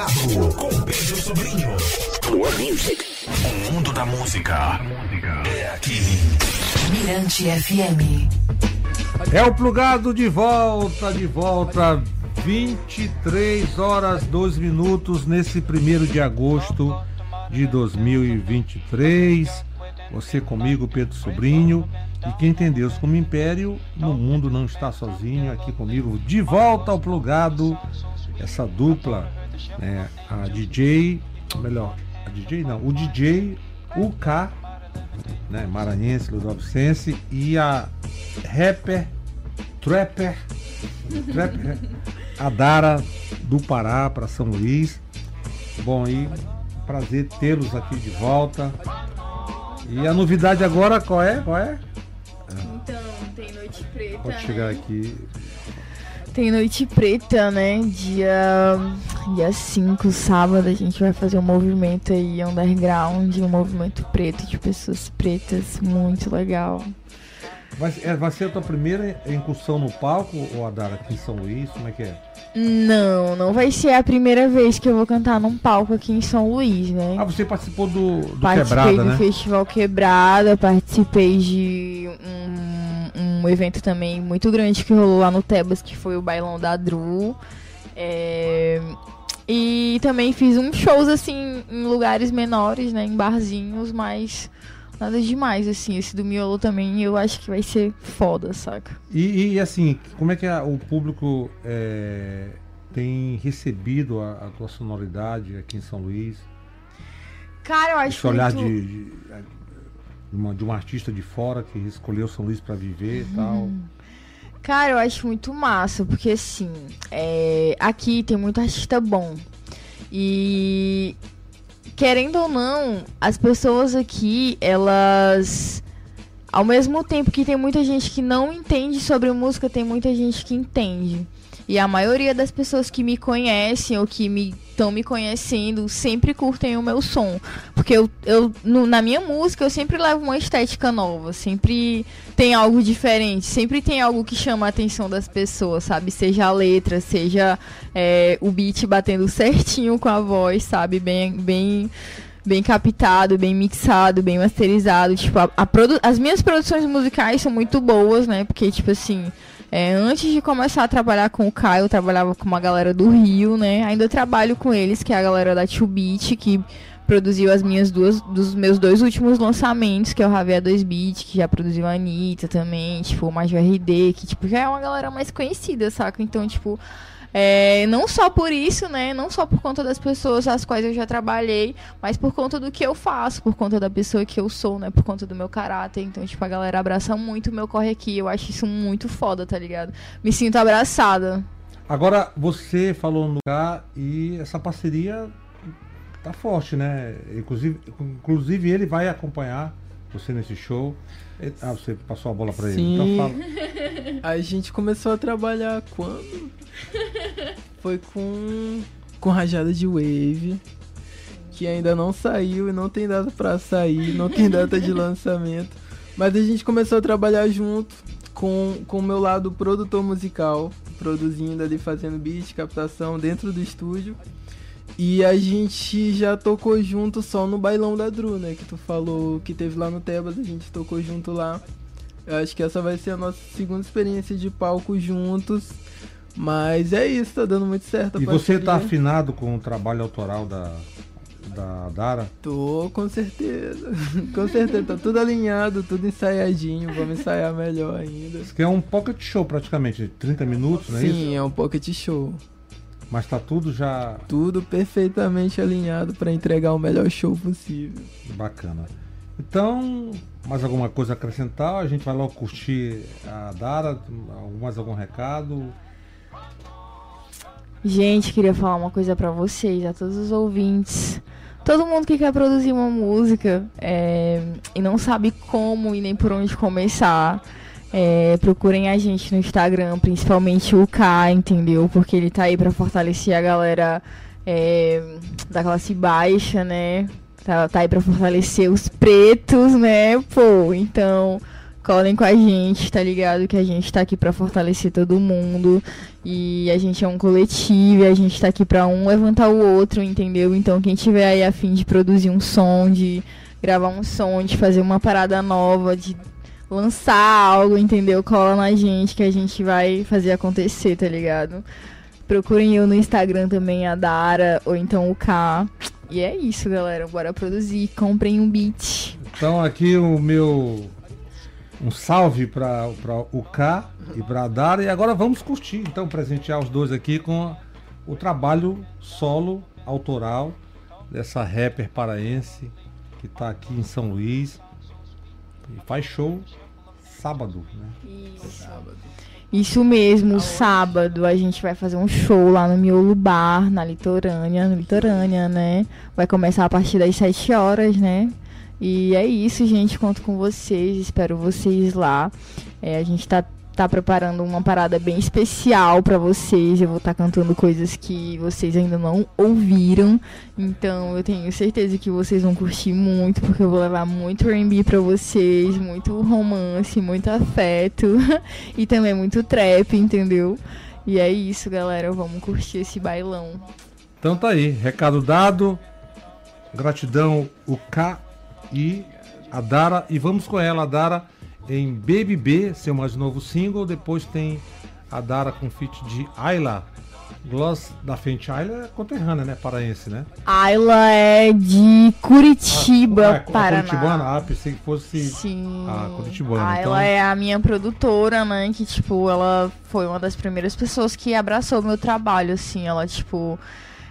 Com Pedro Sobrinho. More music. O mundo da música é aqui. Mirante FM. É o plugado de volta, de volta. 23 horas 12 minutos nesse primeiro de agosto de 2023. Você comigo, Pedro Sobrinho. E quem tem Deus como império, no mundo não está sozinho. Aqui comigo, de volta ao plugado, essa dupla, né? A DJ, melhor, a DJ não, o DJ UK, né? Maranhense, Ludovicense, e a rapper, trapper, trapper, a Dara do Pará para São Luís. Bom, e prazer tê-los aqui de volta. E a novidade agora qual é? Qual é? Então, tem Noite Preta. Pode né? chegar aqui. Tem Noite Preta, né? Dia, dia 5, sábado, a gente vai fazer um movimento aí underground, um movimento preto de pessoas pretas, muito legal. Vai, é, vai ser a tua primeira incursão no palco, ou a Dara, aqui em São Luís? Como é que é? Não, não vai ser a primeira vez que eu vou cantar num palco aqui em São Luís, né? Ah, você participou do, do participei Quebrada, do né? Festival Quebrada, participei de um, um evento também muito grande que rolou lá no Tebas, que foi o Bailão da Dru. É, E também fiz uns shows assim em lugares menores, né? Em barzinhos, mas nada demais, assim. Esse do Miolo também eu acho que vai ser foda, saca? E, e, assim, como é que a- o público é, tem recebido a, a tua sonoridade aqui em São Luís? Cara, eu acho Esse olhar muito... de, de, de uma, de um artista de fora que escolheu São Luís para viver e tal. Cara, eu acho muito massa, porque assim, é, aqui tem muito artista bom. E querendo ou não, as pessoas aqui, elas. Ao mesmo tempo que tem muita gente que não entende sobre música, tem muita gente que entende. E a maioria das pessoas que me conhecem ou que me estão me conhecendo sempre curtem o meu som. Porque eu, eu no- na minha música eu sempre levo uma estética nova, sempre tem algo diferente, sempre tem algo que chama a atenção das pessoas, sabe? Seja a letra, seja é, o beat batendo certinho com a voz, sabe? Bem, bem, bem captado, bem mixado, bem masterizado. Tipo, a, a as minhas produções musicais são muito boas, né? Porque, tipo assim. É, antes de começar a trabalhar com o Caio, eu trabalhava com uma galera do Rio, né? Ainda trabalho com eles, que é a galera da Tio Beat, que produziu as minhas duas, dos meus dois últimos lançamentos, que é o Javier 2 Beat, que já produziu a Anitta também, tipo, o Major RD, que, tipo, já é uma galera mais conhecida, saca? Então, tipo, é, não só por isso, né? Não só por conta das pessoas às quais eu já trabalhei, mas por conta do que eu faço, por conta da pessoa que eu sou, né? Por conta do meu caráter. Então, tipo, a galera abraça muito o meu corre aqui. Eu acho isso muito foda, tá ligado? Me sinto abraçada. Agora, você falou no lugar e essa parceria tá forte, né? Inclusive, inclusive ele vai acompanhar você nesse show. Ah, você passou a bola para ele. Sim. Então fala. A gente começou a trabalhar quando? Foi com com rajada de wave, que ainda não saiu e não tem data pra sair, não tem data de lançamento. Mas a gente começou a trabalhar junto com com o meu lado produtor musical, produzindo ali, fazendo beat, captação dentro do estúdio. E a gente já tocou junto só no bailão da Dru, né? Que tu falou que teve lá no Tebas, a gente tocou junto lá. Eu acho que essa vai ser a nossa segunda experiência de palco juntos. Mas é isso, tá dando muito certo. E você tá afinado com o trabalho autoral da, da Dara? Tô, com certeza. com certeza, tá tudo alinhado, tudo ensaiadinho. Vamos ensaiar melhor ainda. Isso que é um pocket show praticamente, 30 minutos, não é isso? Sim, é um pocket show. Mas tá tudo já Tudo perfeitamente alinhado pra entregar o melhor show possível. bacana. Então, mais alguma coisa a acrescentar? A gente vai logo curtir a Dara, mais algum recado? Gente, queria falar uma coisa pra vocês, a todos os ouvintes. Todo mundo que quer produzir uma música é, e não sabe como e nem por onde começar, é, procurem a gente no Instagram, principalmente o K, entendeu? Porque ele tá aí pra fortalecer a galera é, da classe baixa, né? Tá, tá aí pra fortalecer os pretos, né? Pô, então colhem com a gente, tá ligado? Que a gente tá aqui pra fortalecer todo mundo. E a gente é um coletivo, e a gente tá aqui pra um levantar o outro, entendeu? Então quem tiver aí a fim de produzir um som, de gravar um som, de fazer uma parada nova, de lançar algo, entendeu? Cola na gente que a gente vai fazer acontecer, tá ligado? Procurem eu no Instagram também, a Dara, ou então o K. E é isso, galera. Bora produzir. Comprem um beat. Então aqui o meu um salve para o K e para a Dara. E agora vamos curtir, então, presentear os dois aqui com o trabalho solo autoral dessa rapper paraense que está aqui em São Luís. E faz show sábado, né? Isso. Isso mesmo, sábado a gente vai fazer um show lá no Miolo Bar, na Litorânea, no Litorânea, né? Vai começar a partir das 7 horas, né? E é isso, gente. Conto com vocês. Espero vocês lá. É, a gente tá, tá preparando uma parada bem especial para vocês. Eu vou estar tá cantando coisas que vocês ainda não ouviram. Então eu tenho certeza que vocês vão curtir muito, porque eu vou levar muito RB pra vocês, muito romance, muito afeto e também muito trap, entendeu? E é isso, galera. Vamos curtir esse bailão. Então tá aí, recado dado. Gratidão, o K e a Dara. E vamos com ela, a Dara, em BBB, seu mais novo single. Depois tem a Dara com feat de Ayla. Gloss da Frente Ayla é conterrânea, né? Paraense, né? Ayla é de Curitiba, ah, é, Paraná. Curitibana? Ah, pensei que fosse Sim. a Curitibana. Ayla então... é a minha produtora, né? Que, tipo, ela foi uma das primeiras pessoas que abraçou meu trabalho, assim. Ela, tipo,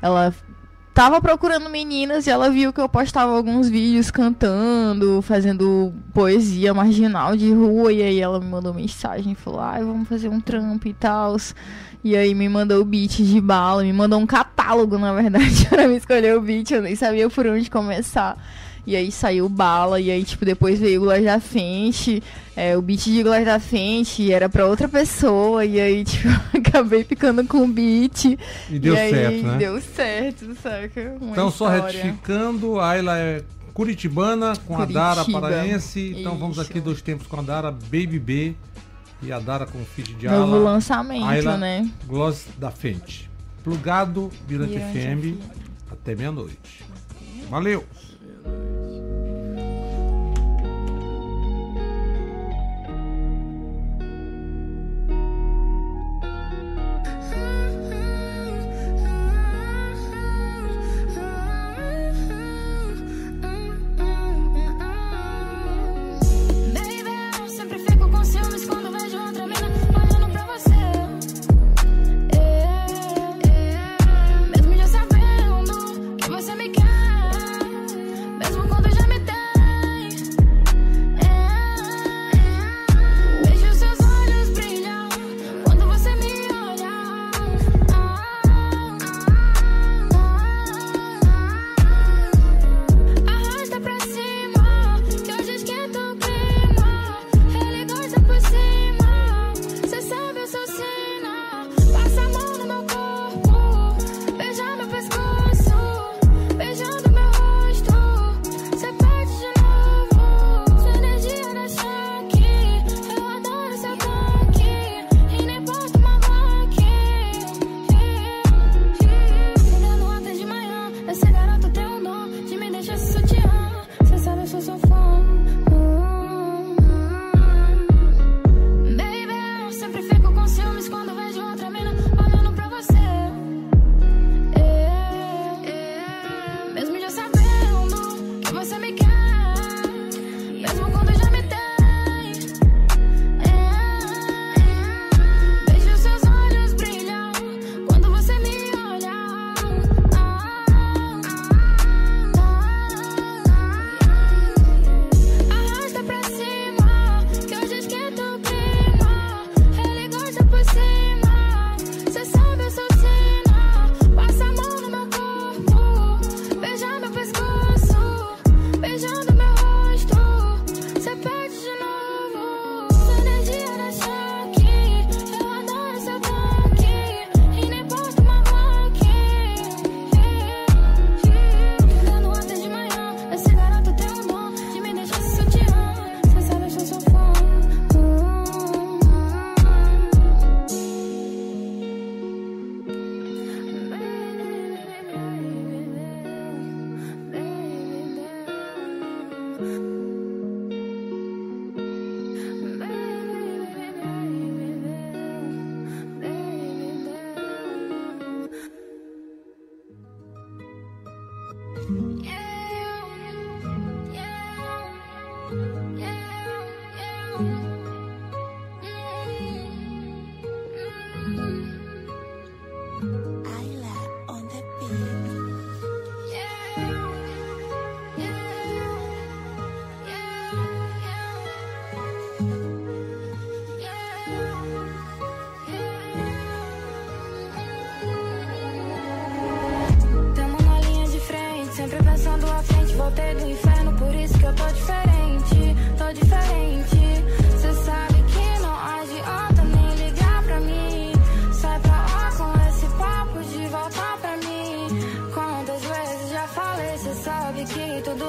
ela tava procurando meninas e ela viu que eu postava alguns vídeos cantando, fazendo poesia marginal de rua. E aí ela me mandou mensagem, falou: ai, vamos fazer um trampo e tal. E aí me mandou o beat de bala, me mandou um catálogo, na verdade, pra me escolher o beat. Eu nem sabia por onde começar. E aí saiu bala, e aí, tipo, depois veio o Glass da Frente. É, o beat de Glass da Frente era pra outra pessoa. E aí, tipo, acabei ficando com o beat. E deu e certo, aí, né? Deu certo, saca? Uma então, história. só retificando, a Ayla é curitibana com Curitiba. a Dara paraense. Então Isso. vamos aqui dois tempos com a Dara Baby B e a Dara com o feed de Novo Ala. lançamento, Ayla, né? Gloss da Frente. Plugado, Mirante FM, até meia-noite. Valeu!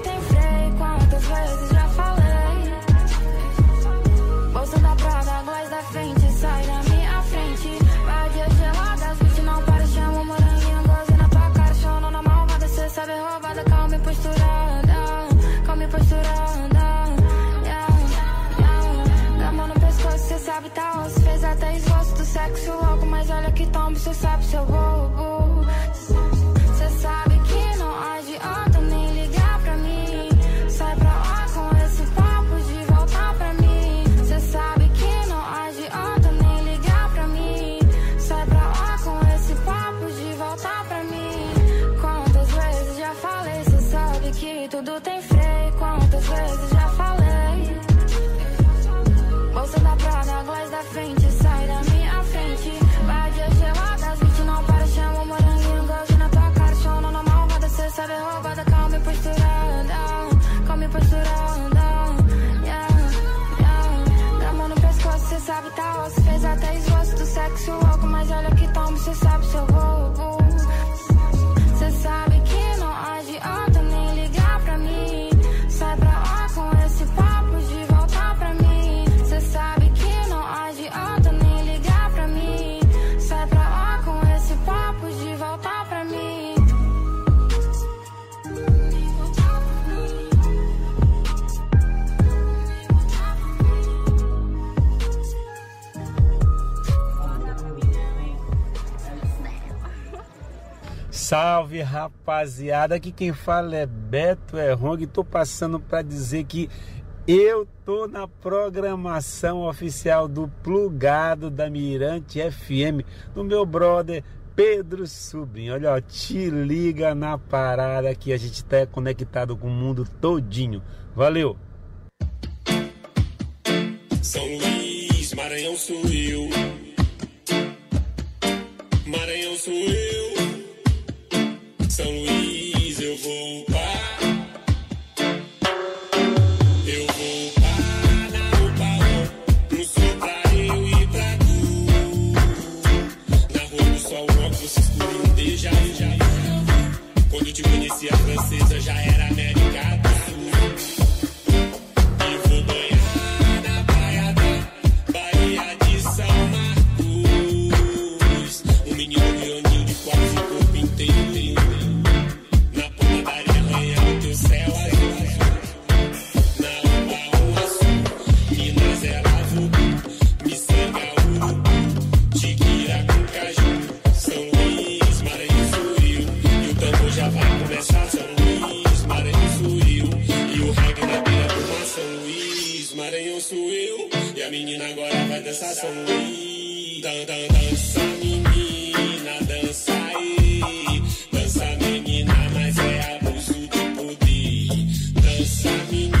tem freio, quantas vezes já falei. Bolsa da Prada, voz da frente, sai da minha frente. Vadia gelada, as bitch não para, chama o moranguinho, goza na tua cara, chorando na malvada, cê sabe é roubada, calma e posturada, calma e posturada. Gama no pescoço, cê sabe, tá osso, fez até esboço do sexo louco, mas olha que tombo, cê sabe, seu voo. malvada, calma e posturada. Calma e pescoço, Cê sabe, tá osso, fez até esboço do sexo louco Mas olha que tal cê sabe, seu Salve rapaziada, aqui quem fala é Beto Errong e tô passando para dizer que eu tô na programação oficial do Plugado da Mirante FM, do meu brother Pedro Subim. Olha, ó, te liga na parada que a gente tá conectado com o mundo todinho. Valeu! São Luís, Maranhão. Eu. E a menina agora vai dançar Luís. Dan, dan, dança, menina, dança aí. Dança, menina, mas é abuso de poder. Dança, menina,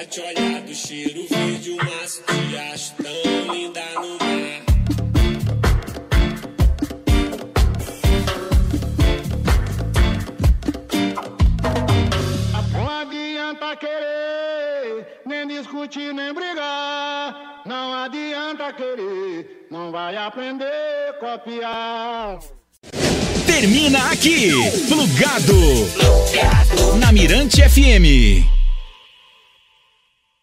Tá te olhar do cheiro vídeo, mas maço te acho tão linda no mar. Não adianta querer, nem discutir, nem brigar. Não adianta querer, não vai aprender a copiar. Termina aqui, plugado, plugado. na Mirante FM.